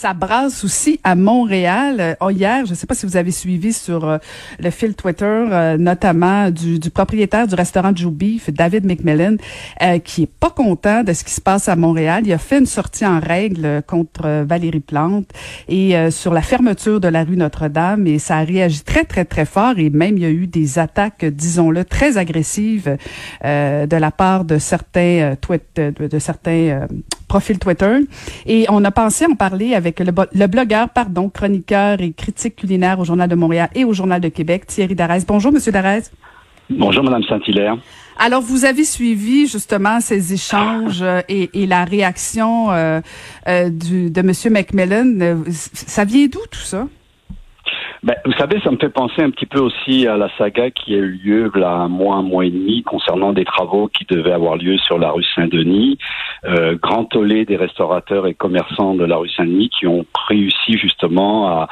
Ça brasse aussi à Montréal. Euh, hier, je ne sais pas si vous avez suivi sur euh, le fil Twitter, euh, notamment du, du, propriétaire du restaurant Joe Beef, David McMillan, qui est pas content de ce qui se passe à Montréal. Il a fait une sortie en règle contre Valérie Plante et sur la fermeture de la rue Notre-Dame et ça a réagi très très très fort et même il y a eu des attaques, disons-le, très agressives de la part de certains tweets, de, certains profil Twitter. Et on a pensé en parler avec le, le, blogueur, pardon, chroniqueur et critique culinaire au Journal de Montréal et au Journal de Québec, Thierry Darès. Bonjour, Monsieur Darès. Bonjour, Madame Saint-Hilaire. Alors, vous avez suivi justement ces échanges euh, et, et la réaction euh, euh, du, de Monsieur McMillan. Ça vient d'où tout ça? Ben, vous savez, ça me fait penser un petit peu aussi à la saga qui a eu lieu là un mois, un mois et demi concernant des travaux qui devaient avoir lieu sur la rue Saint-Denis. Euh, grand tollé des restaurateurs et commerçants de la rue Saint-Denis qui ont réussi justement à,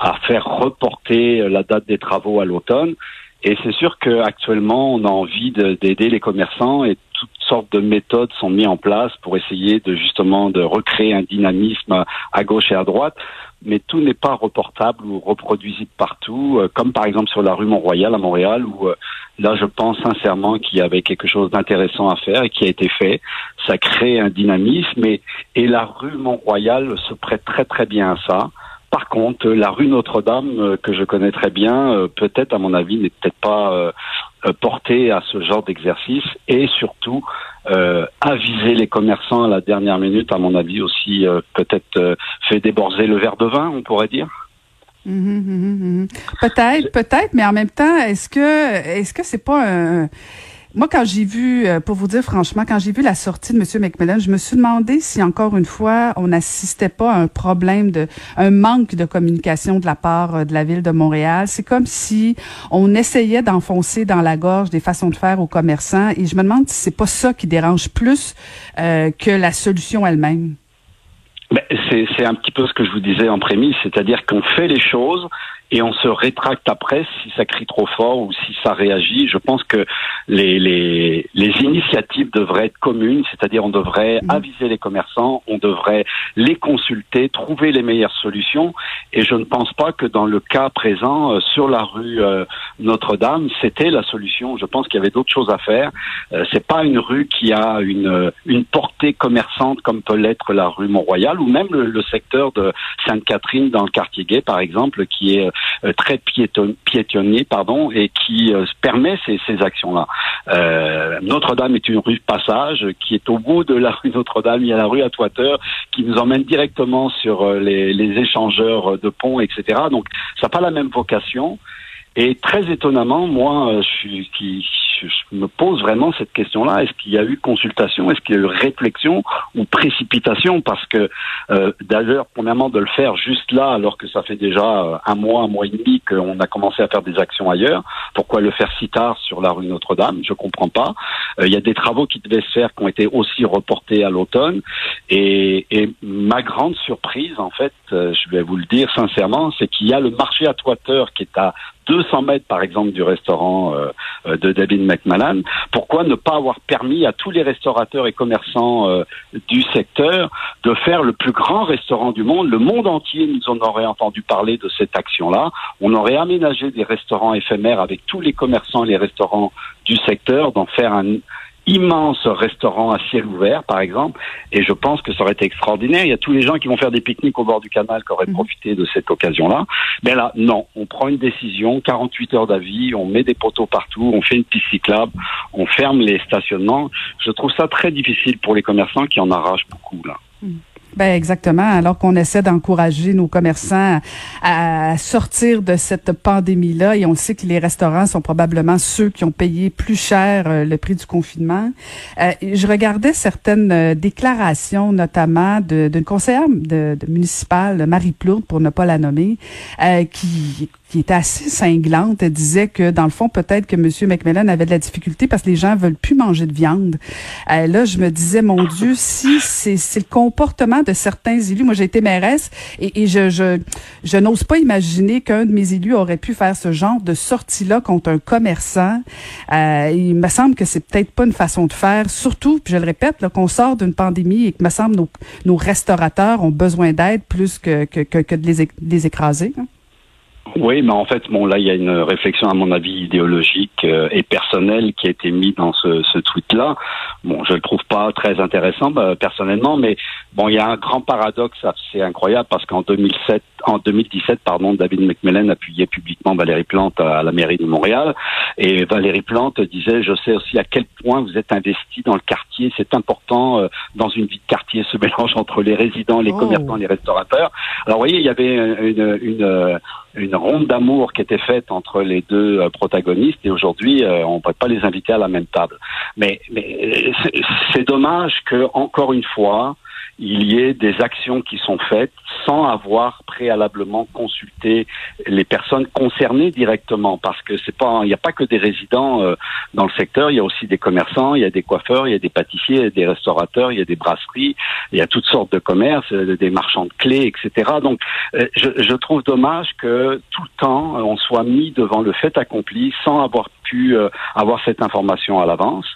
à faire reporter la date des travaux à l'automne. Et c'est sûr qu'actuellement, on a envie d'aider les commerçants et toutes sortes de méthodes sont mises en place pour essayer de justement de recréer un dynamisme à gauche et à droite mais tout n'est pas reportable ou reproduisible partout, euh, comme par exemple sur la rue Mont-Royal à Montréal, où euh, là je pense sincèrement qu'il y avait quelque chose d'intéressant à faire et qui a été fait. Ça crée un dynamisme et, et la rue Mont-Royal se prête très très bien à ça. Par contre, la rue Notre-Dame, euh, que je connais très bien, peut-être à mon avis n'est peut-être pas portée à ce genre d'exercice et surtout euh, aviser les commerçants à la dernière minute, à mon avis aussi, euh, peut-être euh, fait déborder le verre de vin, on pourrait dire. Mmh, mmh, mmh, peut-être, peut-être, mais en même temps, est-ce que est-ce que c'est pas un moi, quand j'ai vu, euh, pour vous dire franchement, quand j'ai vu la sortie de M. McMillan, je me suis demandé si encore une fois on n'assistait pas à un problème de, un manque de communication de la part euh, de la ville de Montréal. C'est comme si on essayait d'enfoncer dans la gorge des façons de faire aux commerçants, et je me demande si c'est pas ça qui dérange plus euh, que la solution elle-même. Ben, c'est un petit peu ce que je vous disais en prémisse, c'est-à-dire qu'on fait les choses et on se rétracte après si ça crie trop fort ou si ça réagit. Je pense que les, les, les initiatives devraient être communes, c'est-à-dire on devrait mmh. aviser les commerçants, on devrait les consulter, trouver les meilleures solutions. Et je ne pense pas que dans le cas présent, euh, sur la rue euh, Notre-Dame, c'était la solution. Je pense qu'il y avait d'autres choses à faire. Euh, c'est pas une rue qui a une, une portée commerçante comme peut l'être la rue Mont-Royal ou même le, le secteur de Sainte-Catherine dans le quartier gay, par exemple, qui est euh, très piétonnier, pardon, et qui euh, permet ces, actions-là. Euh, Notre-Dame est une rue passage qui est au bout de la rue Notre-Dame. Il y a la rue à Toiteur qui nous emmène directement sur les, les échangeurs de ponts, etc. Donc, ça n'a pas la même vocation. Et très étonnamment, moi, je suis, qui, je me pose vraiment cette question-là. Est-ce qu'il y a eu consultation? Est-ce qu'il y a eu réflexion ou précipitation? Parce que, euh, d'ailleurs, premièrement, de le faire juste là, alors que ça fait déjà euh, un mois, un mois et demi qu'on a commencé à faire des actions ailleurs, pourquoi le faire si tard sur la rue Notre-Dame? Je comprends pas. Euh, il y a des travaux qui devaient se faire qui ont été aussi reportés à l'automne. Et, et, ma grande surprise, en fait, je vais vous le dire sincèrement, c'est qu'il y a le marché à toiteur qui est à 200 mètres, par exemple, du restaurant euh, de David McMahon. Pourquoi ne pas avoir permis à tous les restaurateurs et commerçants euh, du secteur de faire le plus grand restaurant du monde? Le monde entier nous en aurait entendu parler de cette action-là. On aurait aménagé des restaurants éphémères avec tous les commerçants et les restaurants du secteur, d'en faire un, immense restaurant à ciel ouvert, par exemple, et je pense que ça aurait été extraordinaire. Il y a tous les gens qui vont faire des pique-niques au bord du canal qui auraient mhm. profité de cette occasion-là. Mais là, non, on prend une décision, 48 heures d'avis, on met des poteaux partout, on fait une piste cyclable, on ferme les stationnements. Je trouve ça très difficile pour les commerçants qui en arrachent beaucoup, là. Mhm. Ben exactement. Alors qu'on essaie d'encourager nos commerçants à sortir de cette pandémie-là, et on sait que les restaurants sont probablement ceux qui ont payé plus cher euh, le prix du confinement. Euh, je regardais certaines euh, déclarations, notamment d'une conseillère municipale, Marie Plourde, pour ne pas la nommer, qui qui était assez cinglante. Disait que, dans le fond, peut-être que M. McMillan avait de la difficulté parce que les gens veulent plus manger de viande. Euh, là, je me disais, mon Dieu, si c'est le comportement de certains élus. Moi, j'ai été mairesse et, et je, je, je n'ose pas imaginer qu'un de mes élus aurait pu faire ce genre de sortie-là contre un commerçant. Euh, il me semble que c'est peut-être pas une façon de faire. Surtout, puis je le répète, qu'on sort d'une pandémie et que, me semble, nos, nos restaurateurs ont besoin d'aide plus que, que, que, de les, les écraser. Hein. Oui, mais en fait, bon, là, il y a une réflexion, à mon avis, idéologique euh, et personnelle qui a été mise dans ce, ce tweet-là. Bon, je le trouve pas très intéressant, bah, personnellement, mais bon, il y a un grand paradoxe, c'est incroyable, parce qu'en 2007, en 2017, pardon, David McMillan appuyait publiquement Valérie Plante à la mairie de Montréal, et Valérie Plante disait, je sais aussi à quel point vous êtes investi dans le quartier, c'est important euh, dans une vie de quartier, ce mélange entre les résidents, les oh. commerçants, les restaurateurs. Alors, vous voyez, il y avait une, une une ronde d'amour qui était faite entre les deux euh, protagonistes et aujourd'hui euh, on ne peut pas les inviter à la même table. Mais, mais c'est dommage que encore une fois il y ait des actions qui sont faites sans avoir préalablement consulté les personnes concernées directement, parce que c'est pas, il n'y a pas que des résidents euh, dans le secteur, il y a aussi des commerçants, il y a des coiffeurs, il y a des pâtissiers, il y a des restaurateurs, il y a des brasseries, il y a toutes sortes de commerces, euh, des marchands de clés, etc. Donc, euh, je, je trouve dommage que tout le temps on soit mis devant le fait accompli sans avoir pu avoir cette information à l'avance.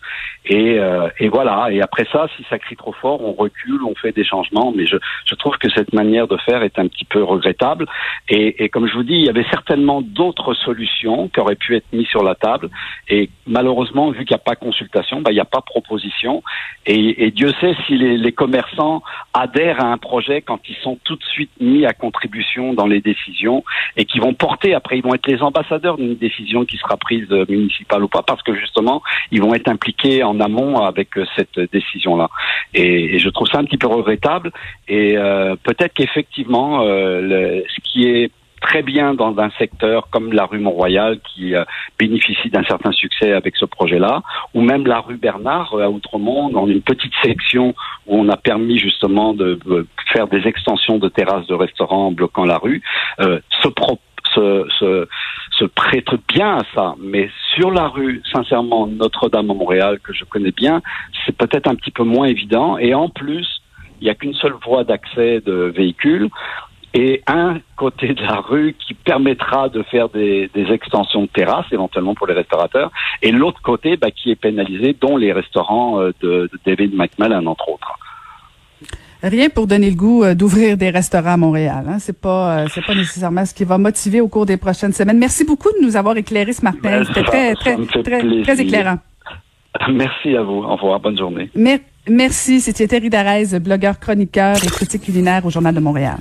Et, et voilà. Et après ça, si ça crie trop fort, on recule, on fait des changements. Mais je, trouve que cette manière de faire est un petit peu regrettable. Et, comme je vous dis, il y avait certainement d'autres solutions qui auraient pu être mises sur la table. Et malheureusement, vu qu'il n'y a pas consultation, bah, il n'y a pas proposition. Et, Dieu sait si les, les, commerçants adhèrent à un projet quand ils sont tout de suite mis à contribution dans les décisions et qui vont porter, après, ils vont être les ambassadeurs d'une décision qui sera prise euh, ou pas, parce que justement, ils vont être impliqués en amont avec euh, cette décision-là. Et, je trouve ça un petit peu regrettable. Et euh, peut-être qu'effectivement, euh, ce qui est très bien dans un secteur comme la rue Mont-Royal qui euh, bénéficie d'un certain succès avec ce projet-là, ou même la rue Bernard à Outremont, dans une petite section où on a permis justement de, faire des extensions de terrasses de restaurants bloquant la rue, se, se, se, se prête bien à ça. Mais sur la rue, sincèrement, Notre-Dame à Montréal, que je connais bien, c'est peut-être un petit peu moins évident. Et en plus, il n'y a qu'une seule voie d'accès de véhicules et un côté de la rue qui permettra de faire des, extensions de terrasses éventuellement pour les restaurateurs, et l'autre côté bah, qui est pénalisé, dont les restaurants euh, de, David McMillan entre autres. Rien pour donner le goût euh, d'ouvrir des restaurants à Montréal. Hein. C'est pas, euh, c'est pas nécessairement ce qui va motiver au cours des prochaines semaines. Merci beaucoup de nous avoir éclairé ce matin. Ben, C'était très, très, très, très, éclairant. Merci à vous. Au revoir. Bonne journée. Merci. C'était Thierry Darès, blogueur, chroniqueur et critique culinaire au Journal de Montréal.